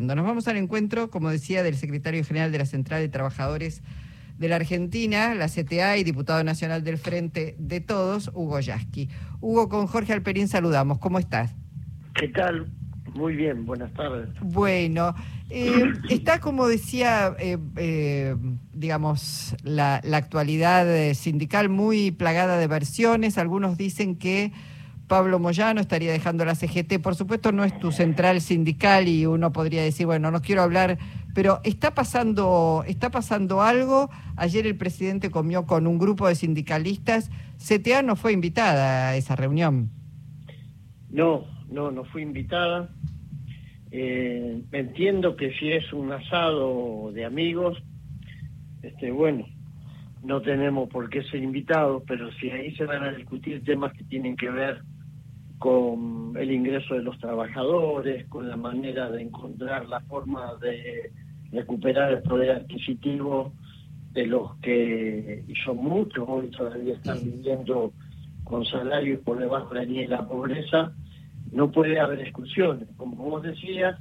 Nos vamos al encuentro, como decía, del secretario general de la Central de Trabajadores de la Argentina, la CTA y diputado nacional del Frente de Todos, Hugo Yasky. Hugo, con Jorge Alperín saludamos. ¿Cómo estás? ¿Qué tal? Muy bien, buenas tardes. Bueno, eh, está como decía, eh, eh, digamos, la, la actualidad sindical muy plagada de versiones. Algunos dicen que Pablo Moyano estaría dejando la CGT. Por supuesto, no es tu central sindical y uno podría decir, bueno, no quiero hablar, pero está pasando, está pasando algo. Ayer el presidente comió con un grupo de sindicalistas. CTA no fue invitada a esa reunión. No, no, no fui invitada. Eh, entiendo que si es un asado de amigos, este, bueno, no tenemos por qué ser invitados, pero si ahí se van a discutir temas que tienen que ver con el ingreso de los trabajadores, con la manera de encontrar la forma de recuperar el poder adquisitivo de los que, y son muchos, hoy todavía están viviendo con salarios por debajo de la línea de la pobreza, no puede haber exclusiones. Como vos decías,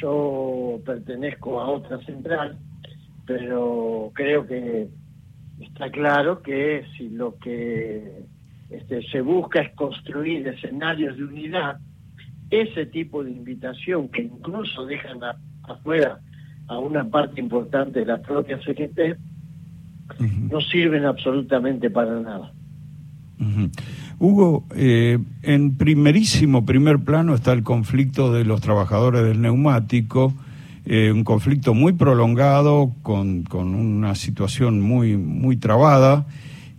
yo pertenezco a otra central, pero creo que está claro que si lo que este, se busca es construir escenarios de unidad, ese tipo de invitación que incluso dejan afuera a una parte importante de la propia CGT, no sirven absolutamente para nada. Hugo, eh, en primerísimo primer plano está el conflicto de los trabajadores del neumático, eh, un conflicto muy prolongado, con, con, una situación muy, muy trabada.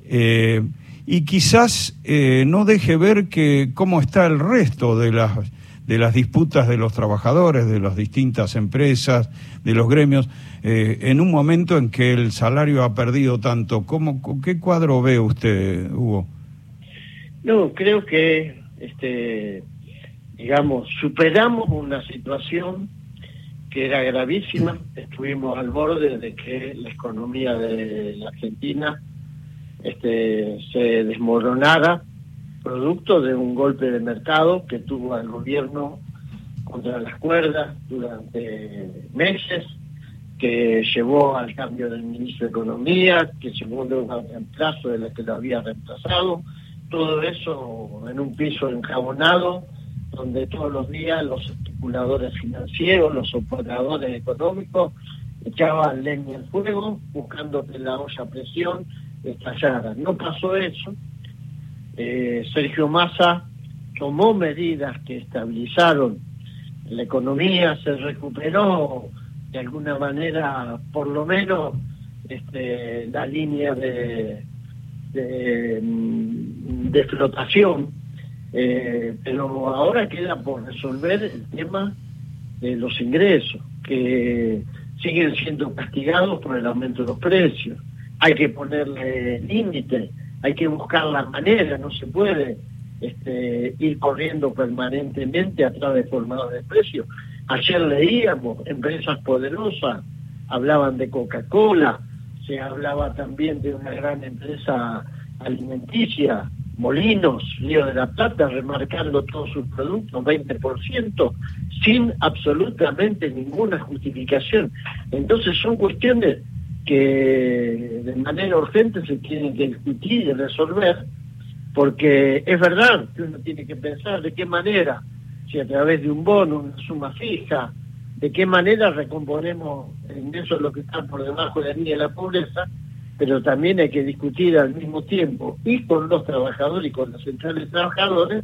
Eh, y quizás eh, no deje ver que cómo está el resto de las de las disputas de los trabajadores, de las distintas empresas, de los gremios, eh, en un momento en que el salario ha perdido tanto. ¿Cómo, ¿Qué cuadro ve usted, Hugo? No, creo que, este, digamos, superamos una situación que era gravísima. Estuvimos al borde de que la economía de la Argentina este, se desmoronara producto de un golpe de mercado que tuvo al gobierno contra las cuerdas durante meses, que llevó al cambio del ministro de Economía, que llevó luego al reemplazo de la que lo había reemplazado, todo eso en un piso enjabonado, donde todos los días los especuladores financieros, los operadores económicos, echaban leña al fuego, buscando que la olla presión estallara. No pasó eso. Eh, Sergio Massa tomó medidas que estabilizaron la economía, se recuperó de alguna manera, por lo menos, este, la línea de, de, mm, flotación, eh, pero ahora queda por resolver el tema de los ingresos, que siguen siendo castigados por el aumento de los precios hay que ponerle límite, hay que buscar la manera, no se puede este, ir corriendo permanentemente atrás de formadores de precios. Ayer leíamos empresas poderosas, hablaban de Coca-Cola, se hablaba también de una gran empresa alimenticia, Molinos, Río de la Plata, remarcando todos sus productos, 20%, sin absolutamente ninguna justificación. Entonces son cuestiones que de manera urgente se tienen que discutir y resolver, porque es verdad que uno tiene que pensar de qué manera, si a través de un bono, una suma fija, de qué manera recomponemos en eso lo que está por debajo de la línea de la pobreza, pero también hay que discutir al mismo tiempo y con los trabajadores y con los centrales trabajadores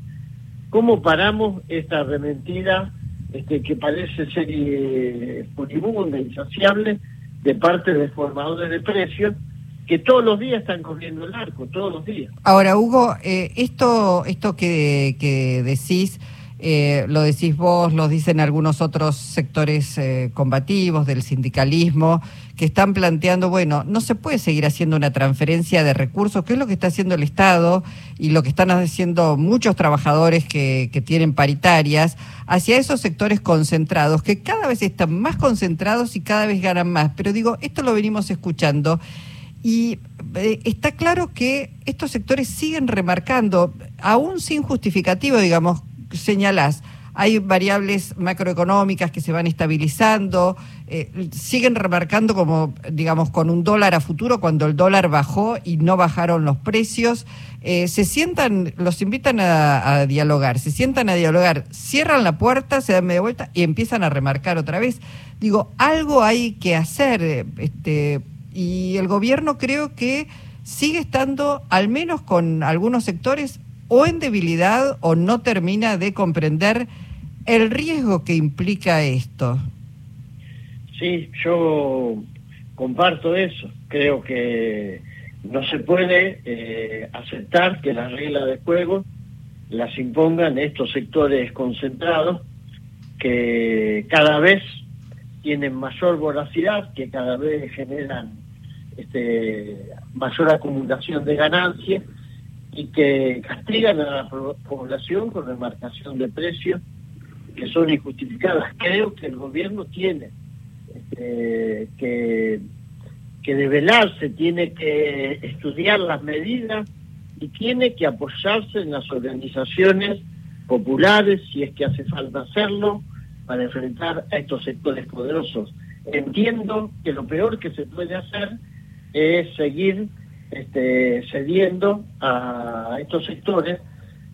cómo paramos esta arrementida este, que parece ser eh, furibunda, insaciable, de parte de formadores de precios que todos los días están corriendo el arco, todos los días. Ahora, Hugo, eh, esto, esto que, que decís, eh, lo decís vos, lo dicen algunos otros sectores eh, combativos del sindicalismo, que están planteando, bueno, no se puede seguir haciendo una transferencia de recursos, que es lo que está haciendo el Estado y lo que están haciendo muchos trabajadores que, que tienen paritarias, hacia esos sectores concentrados, que cada vez están más concentrados y cada vez ganan más. Pero digo, esto lo venimos escuchando. Y eh, está claro que estos sectores siguen remarcando, aún sin justificativo, digamos, señalás hay variables macroeconómicas que se van estabilizando, eh, siguen remarcando como, digamos, con un dólar a futuro cuando el dólar bajó y no bajaron los precios. Eh, se sientan, los invitan a, dialogar, se sientan a dialogar, cierran la puerta, se dan media vuelta y empiezan a remarcar otra vez. Digo, algo hay que hacer, este, y el gobierno creo que sigue estando, al menos con algunos sectores, o en debilidad o no termina de comprender el riesgo que implica esto. Sí, yo comparto eso. Creo que no se puede eh, aceptar que las reglas de juego las impongan estos sectores concentrados que cada vez tienen mayor voracidad, que cada vez generan este, mayor acumulación de ganancias y que castigan a la población con remarcación de precios que son injustificadas. Creo que el gobierno tiene este, que, que develarse, tiene que estudiar las medidas y tiene que apoyarse en las organizaciones populares, si es que hace falta hacerlo, para enfrentar a estos sectores poderosos. Entiendo que lo peor que se puede hacer es seguir este, cediendo a estos sectores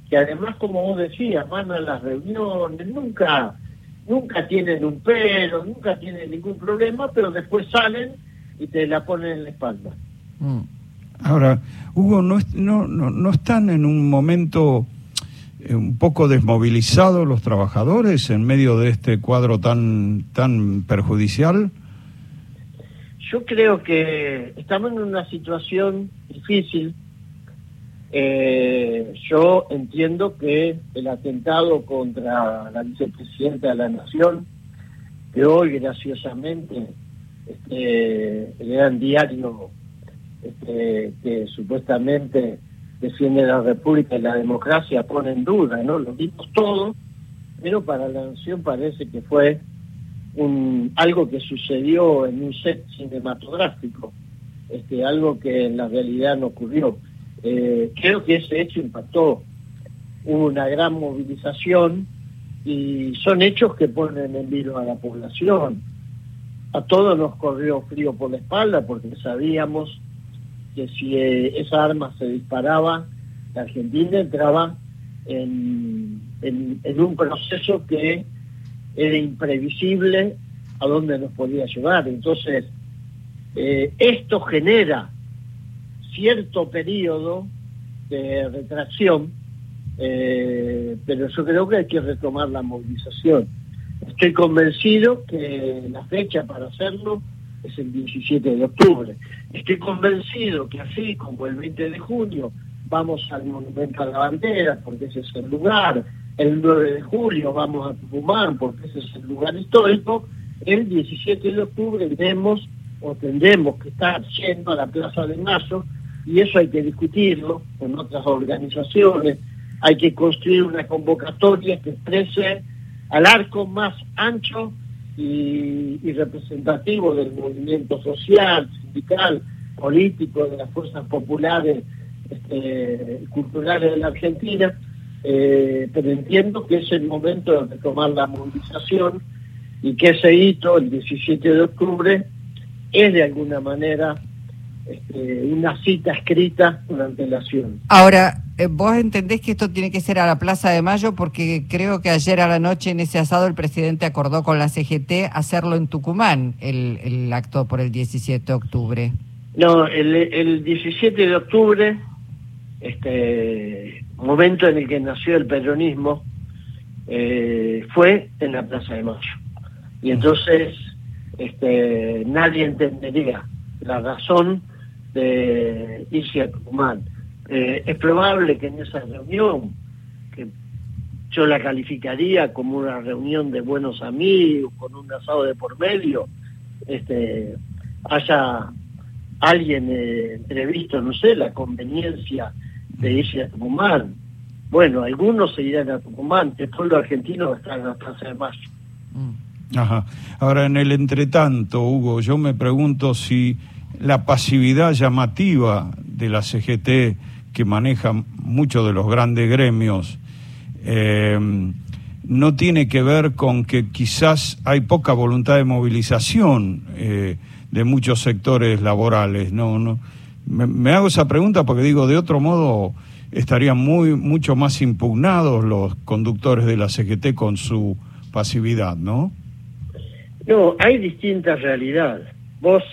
que además, como vos decías, van a las reuniones, nunca, nunca tienen un pero, nunca tienen ningún problema, pero después salen y te la ponen en la espalda. Mm. Ahora, Hugo, ¿no, no, no, están en un momento eh, un poco desmovilizados los trabajadores en medio de este cuadro tan, tan perjudicial? Yo creo que estamos en una situación difícil eh, yo entiendo que el atentado contra la vicepresidenta de la Nación, que hoy graciosamente este, el gran diario este, que supuestamente defiende la República y la democracia pone en duda, ¿no? Lo vimos todo, pero para la Nación parece que fue un, algo que sucedió en un set cinematográfico, este, algo que en la realidad no ocurrió. Eh, creo que ese hecho impactó. Hubo una gran movilización y son hechos que ponen en vilo a la población. A todos nos corrió frío por la espalda porque sabíamos que si eh, esa arma se disparaba, la Argentina entraba en, un proceso que era imprevisible a dónde nos podía llevar. Entonces, eh, esto genera cierto periodo de retracción, eh, pero yo creo que hay que retomar la movilización. Estoy convencido que la fecha para hacerlo es el 17 de octubre. Estoy convencido que así como el 20 de junio vamos al Monumento a la Bandera, porque ese es el lugar, el 9 de julio vamos a Tucumán, porque ese es el lugar histórico, el 17 de octubre iremos o tendremos que estar yendo a la Plaza de Mayo y eso hay que discutirlo con otras organizaciones, hay que construir una convocatoria que exprese al arco más ancho y, representativo del movimiento social, sindical, político, de las fuerzas populares, este, culturales de la Argentina, eh, pero entiendo que es el momento de tomar la movilización y que ese hito, el 17 de octubre, es de alguna manera este, una cita escrita con antelación. Ahora, eh, vos entendés que esto tiene que ser a la Plaza de Mayo porque creo que ayer a la noche en ese asado el presidente acordó con la CGT hacerlo en Tucumán, el, el acto por el 17 de octubre. No, el, el 17 de octubre, este momento en el que nació el peronismo, eh, fue en la Plaza de Mayo. Y entonces este, nadie entendería la razón de irse a Tucumán. Eh, es probable que en esa reunión, que yo la calificaría como una reunión de buenos amigos, con un asado de por medio, este, haya alguien eh, entrevisto, no sé, la conveniencia de irse a. Bueno, algunos se irán a Tucumán, el pueblo argentino va a en la Plaza de Mayo. Mm. Ajá. Ahora, en el entretanto, Hugo, yo me pregunto si la pasividad llamativa de la CGT que maneja muchos de los grandes gremios, eh, no tiene que ver con que quizás hay poca voluntad de movilización eh, de muchos sectores laborales. No, no. Me, hago esa pregunta porque digo, de otro modo estarían muy mucho más impugnados los conductores de la CGT con su pasividad, ¿no? No, hay distintas realidades. Vos,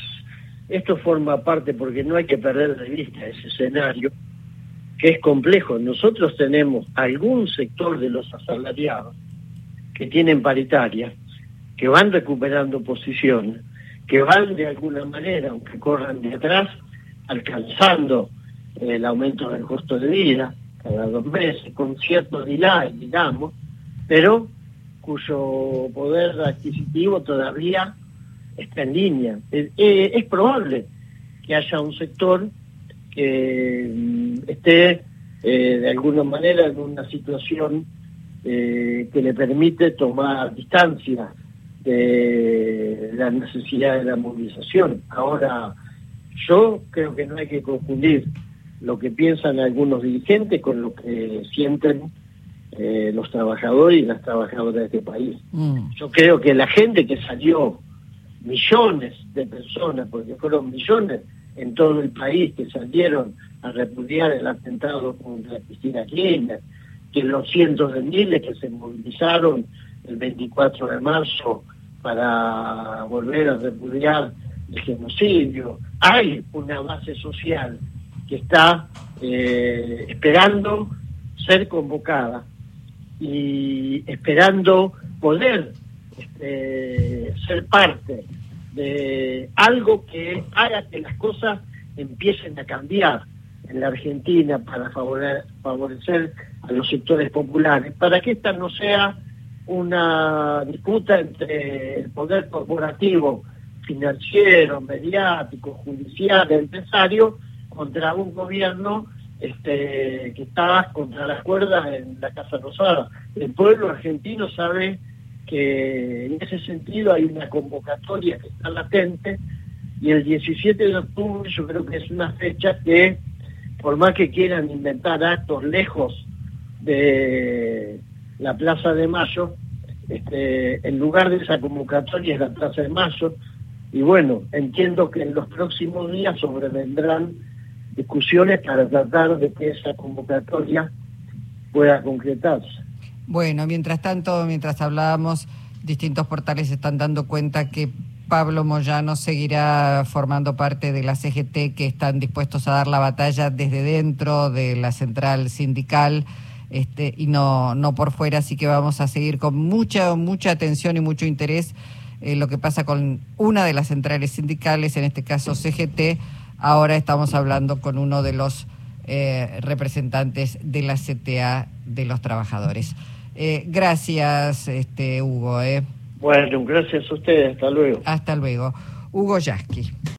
esto forma parte porque no hay que perder de vista ese escenario que es complejo. Nosotros tenemos algún sector de los asalariados que tienen paritaria, que van recuperando posiciones, que van de alguna manera, aunque corran de atrás, alcanzando el aumento del costo de vida cada dos meses, con cierto delay, digamos, pero cuyo poder adquisitivo todavía está en línea. Es, probable que haya un sector que mm, esté eh, de alguna manera en una situación eh, que le permite tomar distancia de la necesidad de la movilización. Ahora, yo creo que no hay que confundir lo que piensan algunos dirigentes con lo que sienten eh, los trabajadores y las trabajadoras de este país. Mm. Yo creo que la gente que salió, millones de personas, porque fueron millones en todo el país que salieron a repudiar el atentado contra Cristina Kirchner, que los cientos de miles que se movilizaron el 24 de marzo para volver a repudiar el genocidio. Hay una base social que está eh, esperando ser convocada y esperando poder este, ser parte de algo que haga que las cosas empiecen a cambiar en la Argentina para favorecer a los sectores populares, para que esta no sea una disputa entre el poder corporativo, financiero, mediático, judicial, empresario, contra un gobierno este, que está contra las cuerdas en la Casa Rosada. El pueblo argentino sabe que en ese sentido hay una convocatoria que está latente y el 17 de octubre yo creo que es una fecha que por más que quieran inventar actos lejos de la Plaza de Mayo, este, en lugar de esa convocatoria es la Plaza de Mayo, y bueno, entiendo que en los próximos días sobrevendrán discusiones para tratar de que esa convocatoria pueda concretarse. Bueno, mientras tanto, mientras hablábamos, distintos portales están dando cuenta que Pablo Moyano seguirá formando parte de la CGT que están dispuestos a dar la batalla desde dentro de la central sindical este, y no, no por fuera, así que vamos a seguir con mucha, mucha atención y mucho interés eh, lo que pasa con una de las centrales sindicales, en este caso CGT. Ahora estamos hablando con uno de los eh, representantes de la CTA de los trabajadores. Eh, gracias, este, Hugo. Bueno, gracias a ustedes. Hasta luego. Hasta luego. Hugo Yasky.